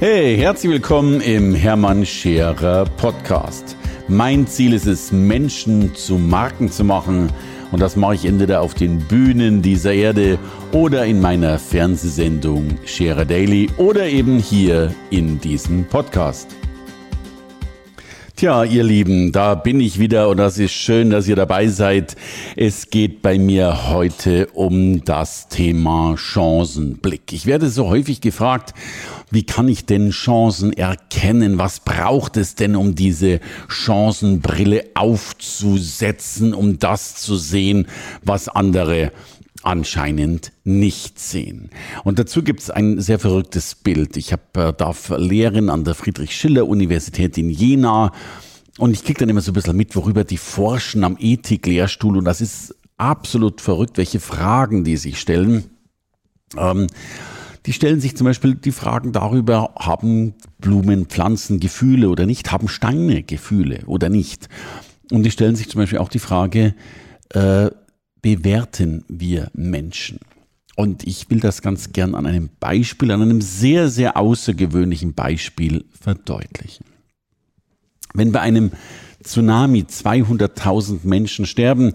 Hey, herzlich willkommen im Hermann Scherer Podcast. Mein Ziel ist es, Menschen zu Marken zu machen. Und das mache ich entweder auf den Bühnen dieser Erde oder in meiner Fernsehsendung Scherer Daily oder eben hier in diesem Podcast. Tja, ihr Lieben, da bin ich wieder und das ist schön, dass ihr dabei seid. Es geht bei mir heute um das Thema Chancenblick. Ich werde so häufig gefragt, wie kann ich denn Chancen erkennen? Was braucht es denn, um diese Chancenbrille aufzusetzen, um das zu sehen, was andere anscheinend nicht sehen. Und dazu gibt es ein sehr verrücktes Bild. Ich hab, äh, darf lehren an der Friedrich-Schiller-Universität in Jena und ich kriege dann immer so ein bisschen mit, worüber die forschen am Ethik-Lehrstuhl und das ist absolut verrückt, welche Fragen die sich stellen. Ähm, die stellen sich zum Beispiel die Fragen darüber, haben Blumen, Pflanzen Gefühle oder nicht? Haben Steine Gefühle oder nicht? Und die stellen sich zum Beispiel auch die Frage, äh, bewerten wir Menschen? Und ich will das ganz gern an einem Beispiel, an einem sehr, sehr außergewöhnlichen Beispiel verdeutlichen. Wenn bei einem Tsunami 200.000 Menschen sterben,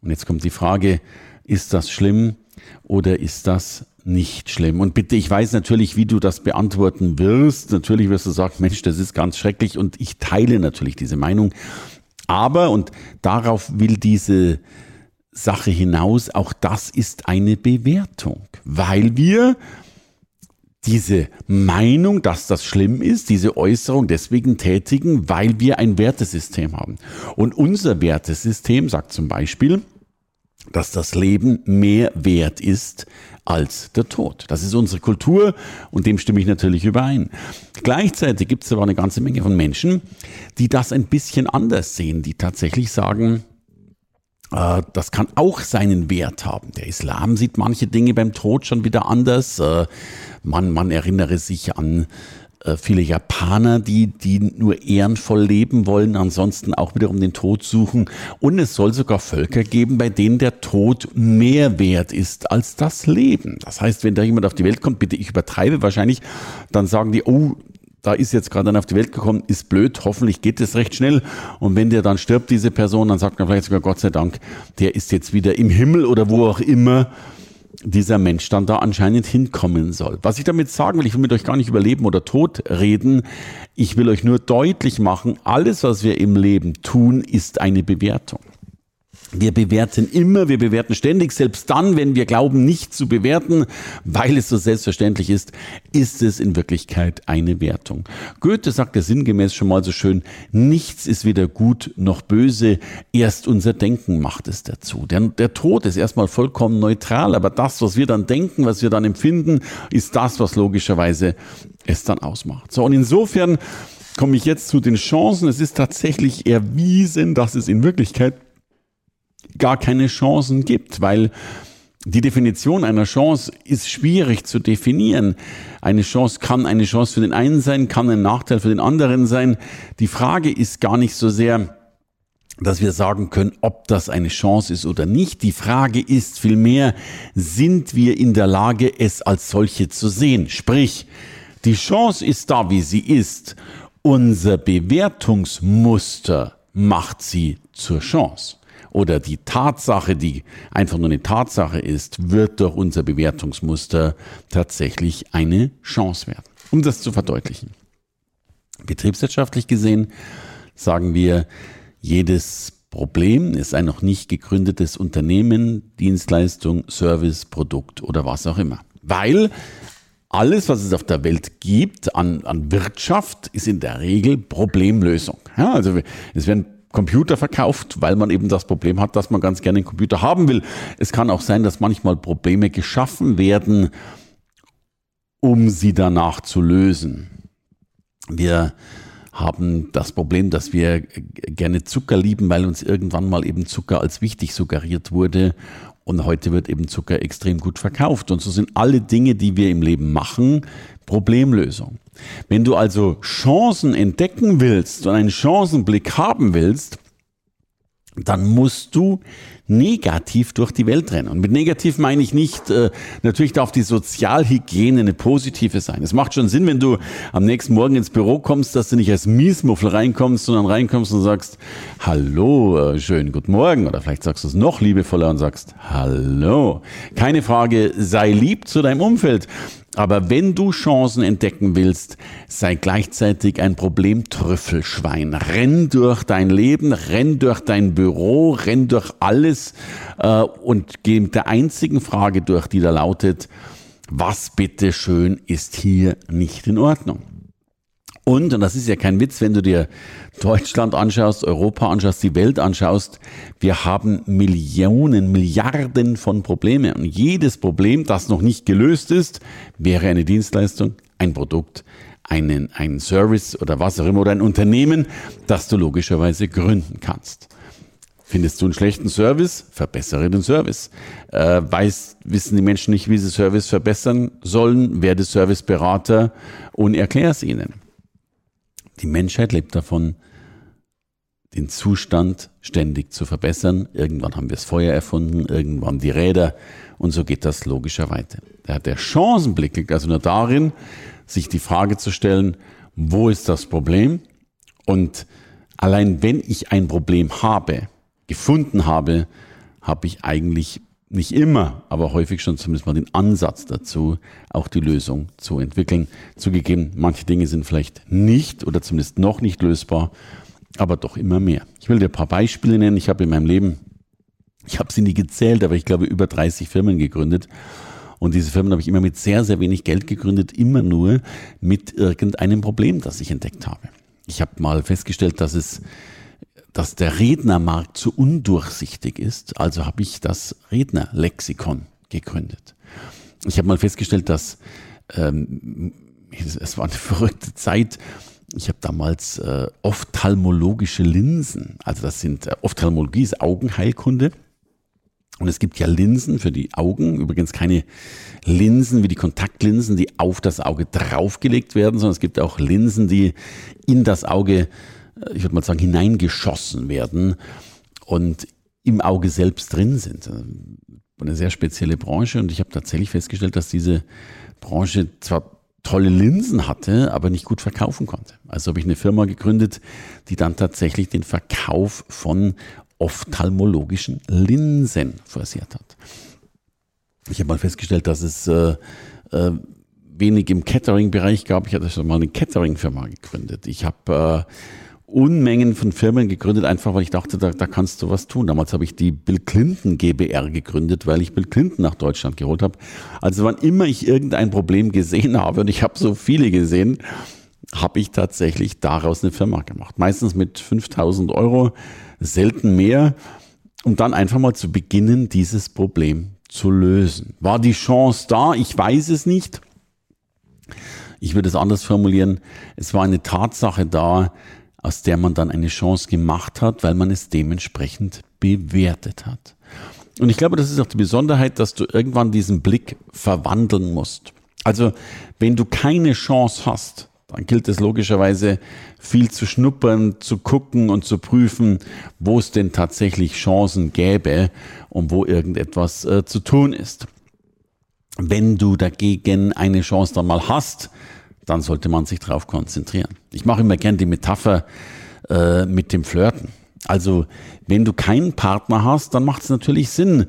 und jetzt kommt die Frage, ist das schlimm oder ist das nicht schlimm? Und bitte, ich weiß natürlich, wie du das beantworten wirst. Natürlich wirst du sagen, Mensch, das ist ganz schrecklich und ich teile natürlich diese Meinung. Aber, und darauf will diese Sache hinaus, auch das ist eine Bewertung, weil wir diese Meinung, dass das schlimm ist, diese Äußerung deswegen tätigen, weil wir ein Wertesystem haben. Und unser Wertesystem sagt zum Beispiel, dass das Leben mehr wert ist als der Tod. Das ist unsere Kultur und dem stimme ich natürlich überein. Gleichzeitig gibt es aber eine ganze Menge von Menschen, die das ein bisschen anders sehen, die tatsächlich sagen, äh, das kann auch seinen Wert haben. Der Islam sieht manche Dinge beim Tod schon wieder anders. Äh, man, man erinnere sich an äh, viele Japaner, die, die nur ehrenvoll leben wollen, ansonsten auch wiederum den Tod suchen. Und es soll sogar Völker geben, bei denen der Tod mehr wert ist als das Leben. Das heißt, wenn da jemand auf die Welt kommt, bitte ich übertreibe wahrscheinlich, dann sagen die, oh, da ist jetzt gerade einer auf die Welt gekommen, ist blöd, hoffentlich geht es recht schnell. Und wenn der dann stirbt, diese Person, dann sagt man vielleicht sogar Gott sei Dank, der ist jetzt wieder im Himmel oder wo auch immer dieser Mensch dann da anscheinend hinkommen soll. Was ich damit sagen will, ich will mit euch gar nicht über Leben oder Tod reden. Ich will euch nur deutlich machen, alles, was wir im Leben tun, ist eine Bewertung. Wir bewerten immer, wir bewerten ständig, selbst dann, wenn wir glauben, nicht zu bewerten, weil es so selbstverständlich ist, ist es in Wirklichkeit eine Wertung. Goethe sagte sinngemäß schon mal so schön, nichts ist weder gut noch böse, erst unser Denken macht es dazu. Der, der Tod ist erstmal vollkommen neutral, aber das, was wir dann denken, was wir dann empfinden, ist das, was logischerweise es dann ausmacht. So, und insofern komme ich jetzt zu den Chancen. Es ist tatsächlich erwiesen, dass es in Wirklichkeit gar keine Chancen gibt, weil die Definition einer Chance ist schwierig zu definieren. Eine Chance kann eine Chance für den einen sein, kann ein Nachteil für den anderen sein. Die Frage ist gar nicht so sehr, dass wir sagen können, ob das eine Chance ist oder nicht. Die Frage ist vielmehr, sind wir in der Lage, es als solche zu sehen? Sprich, die Chance ist da, wie sie ist. Unser Bewertungsmuster macht sie zur Chance oder die Tatsache, die einfach nur eine Tatsache ist, wird durch unser Bewertungsmuster tatsächlich eine Chance werden. Um das zu verdeutlichen. Betriebswirtschaftlich gesehen sagen wir, jedes Problem ist ein noch nicht gegründetes Unternehmen, Dienstleistung, Service, Produkt oder was auch immer. Weil alles, was es auf der Welt gibt an, an Wirtschaft, ist in der Regel Problemlösung. Ja, also es werden Computer verkauft, weil man eben das Problem hat, dass man ganz gerne einen Computer haben will. Es kann auch sein, dass manchmal Probleme geschaffen werden, um sie danach zu lösen. Wir haben das Problem, dass wir gerne Zucker lieben, weil uns irgendwann mal eben Zucker als wichtig suggeriert wurde. Und heute wird eben Zucker extrem gut verkauft. Und so sind alle Dinge, die wir im Leben machen, Problemlösung. Wenn du also Chancen entdecken willst und einen Chancenblick haben willst, dann musst du negativ durch die Welt rennen. Und mit negativ meine ich nicht, äh, natürlich darf die Sozialhygiene eine positive sein. Es macht schon Sinn, wenn du am nächsten Morgen ins Büro kommst, dass du nicht als Miesmuffel reinkommst, sondern reinkommst und sagst, hallo, äh, schönen guten Morgen. Oder vielleicht sagst du es noch liebevoller und sagst, hallo. Keine Frage, sei lieb zu deinem Umfeld. Aber wenn du Chancen entdecken willst, sei gleichzeitig ein Problemtrüffelschwein. Renn durch dein Leben, renn durch dein Büro, renn durch alles äh, und geh mit der einzigen Frage durch, die da lautet, was bitteschön ist hier nicht in Ordnung? Und, und das ist ja kein Witz, wenn du dir Deutschland anschaust, Europa anschaust, die Welt anschaust, wir haben Millionen, Milliarden von Problemen. Und jedes Problem, das noch nicht gelöst ist, wäre eine Dienstleistung, ein Produkt, einen, ein Service oder was auch immer oder ein Unternehmen, das du logischerweise gründen kannst. Findest du einen schlechten Service? Verbessere den Service. Äh, weiß, wissen die Menschen nicht, wie sie Service verbessern sollen? Werde Serviceberater und erklär es ihnen. Die Menschheit lebt davon, den Zustand ständig zu verbessern. Irgendwann haben wir das Feuer erfunden, irgendwann die Räder und so geht das logischer weiter. Der Chancenblick liegt also nur darin, sich die Frage zu stellen, wo ist das Problem? Und allein wenn ich ein Problem habe, gefunden habe, habe ich eigentlich nicht immer, aber häufig schon zumindest mal den Ansatz dazu, auch die Lösung zu entwickeln. Zugegeben, manche Dinge sind vielleicht nicht oder zumindest noch nicht lösbar, aber doch immer mehr. Ich will dir ein paar Beispiele nennen. Ich habe in meinem Leben, ich habe sie nie gezählt, aber ich glaube über 30 Firmen gegründet. Und diese Firmen habe ich immer mit sehr, sehr wenig Geld gegründet, immer nur mit irgendeinem Problem, das ich entdeckt habe. Ich habe mal festgestellt, dass es dass der Rednermarkt zu undurchsichtig ist, also habe ich das Rednerlexikon gegründet. Ich habe mal festgestellt, dass ähm, es war eine verrückte Zeit. Ich habe damals äh, ophthalmologische Linsen, also das sind äh, Ophthalmologie ist Augenheilkunde. Und es gibt ja Linsen für die Augen, übrigens keine Linsen wie die Kontaktlinsen, die auf das Auge draufgelegt werden, sondern es gibt auch Linsen, die in das Auge ich würde mal sagen, hineingeschossen werden und im Auge selbst drin sind. Eine sehr spezielle Branche und ich habe tatsächlich festgestellt, dass diese Branche zwar tolle Linsen hatte, aber nicht gut verkaufen konnte. Also habe ich eine Firma gegründet, die dann tatsächlich den Verkauf von ophthalmologischen Linsen forciert hat. Ich habe mal festgestellt, dass es äh, äh, wenig im Catering-Bereich gab. Ich hatte schon mal eine Catering-Firma gegründet. Ich habe äh, Unmengen von Firmen gegründet, einfach weil ich dachte, da, da kannst du was tun. Damals habe ich die Bill Clinton GBR gegründet, weil ich Bill Clinton nach Deutschland geholt habe. Also wann immer ich irgendein Problem gesehen habe, und ich habe so viele gesehen, habe ich tatsächlich daraus eine Firma gemacht. Meistens mit 5000 Euro, selten mehr, um dann einfach mal zu beginnen, dieses Problem zu lösen. War die Chance da? Ich weiß es nicht. Ich würde es anders formulieren. Es war eine Tatsache da, aus der man dann eine Chance gemacht hat, weil man es dementsprechend bewertet hat. Und ich glaube, das ist auch die Besonderheit, dass du irgendwann diesen Blick verwandeln musst. Also, wenn du keine Chance hast, dann gilt es logischerweise viel zu schnuppern, zu gucken und zu prüfen, wo es denn tatsächlich Chancen gäbe und wo irgendetwas äh, zu tun ist. Wenn du dagegen eine Chance dann mal hast, dann sollte man sich darauf konzentrieren. Ich mache immer gern die Metapher äh, mit dem Flirten. Also wenn du keinen Partner hast, dann macht es natürlich Sinn,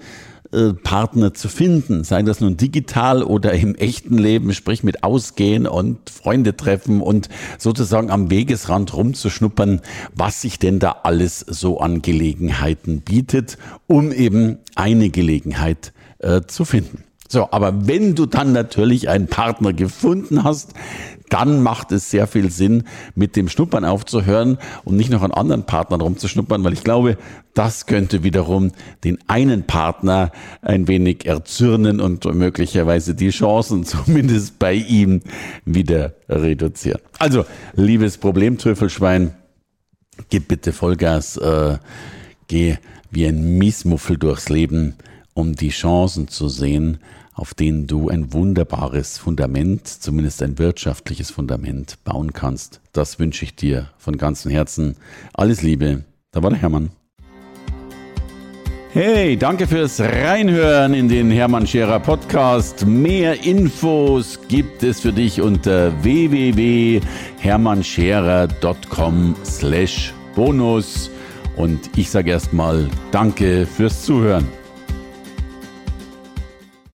äh, Partner zu finden, sei das nun digital oder im echten Leben, sprich mit Ausgehen und Freunde treffen und sozusagen am Wegesrand rumzuschnuppern, was sich denn da alles so an Gelegenheiten bietet, um eben eine Gelegenheit äh, zu finden. So, aber wenn du dann natürlich einen Partner gefunden hast, dann macht es sehr viel Sinn, mit dem Schnuppern aufzuhören und nicht noch an anderen Partnern rumzuschnuppern, weil ich glaube, das könnte wiederum den einen Partner ein wenig erzürnen und möglicherweise die Chancen zumindest bei ihm wieder reduzieren. Also, liebes Problemtrüffelschwein, gib bitte Vollgas, äh, geh wie ein Miesmuffel durchs Leben um die Chancen zu sehen, auf denen du ein wunderbares Fundament, zumindest ein wirtschaftliches Fundament bauen kannst. Das wünsche ich dir von ganzem Herzen. Alles Liebe, da war der Hermann. Hey, danke fürs Reinhören in den Hermann Scherer Podcast. Mehr Infos gibt es für dich unter www.hermannscherer.com slash bonus. Und ich sage erstmal danke fürs Zuhören.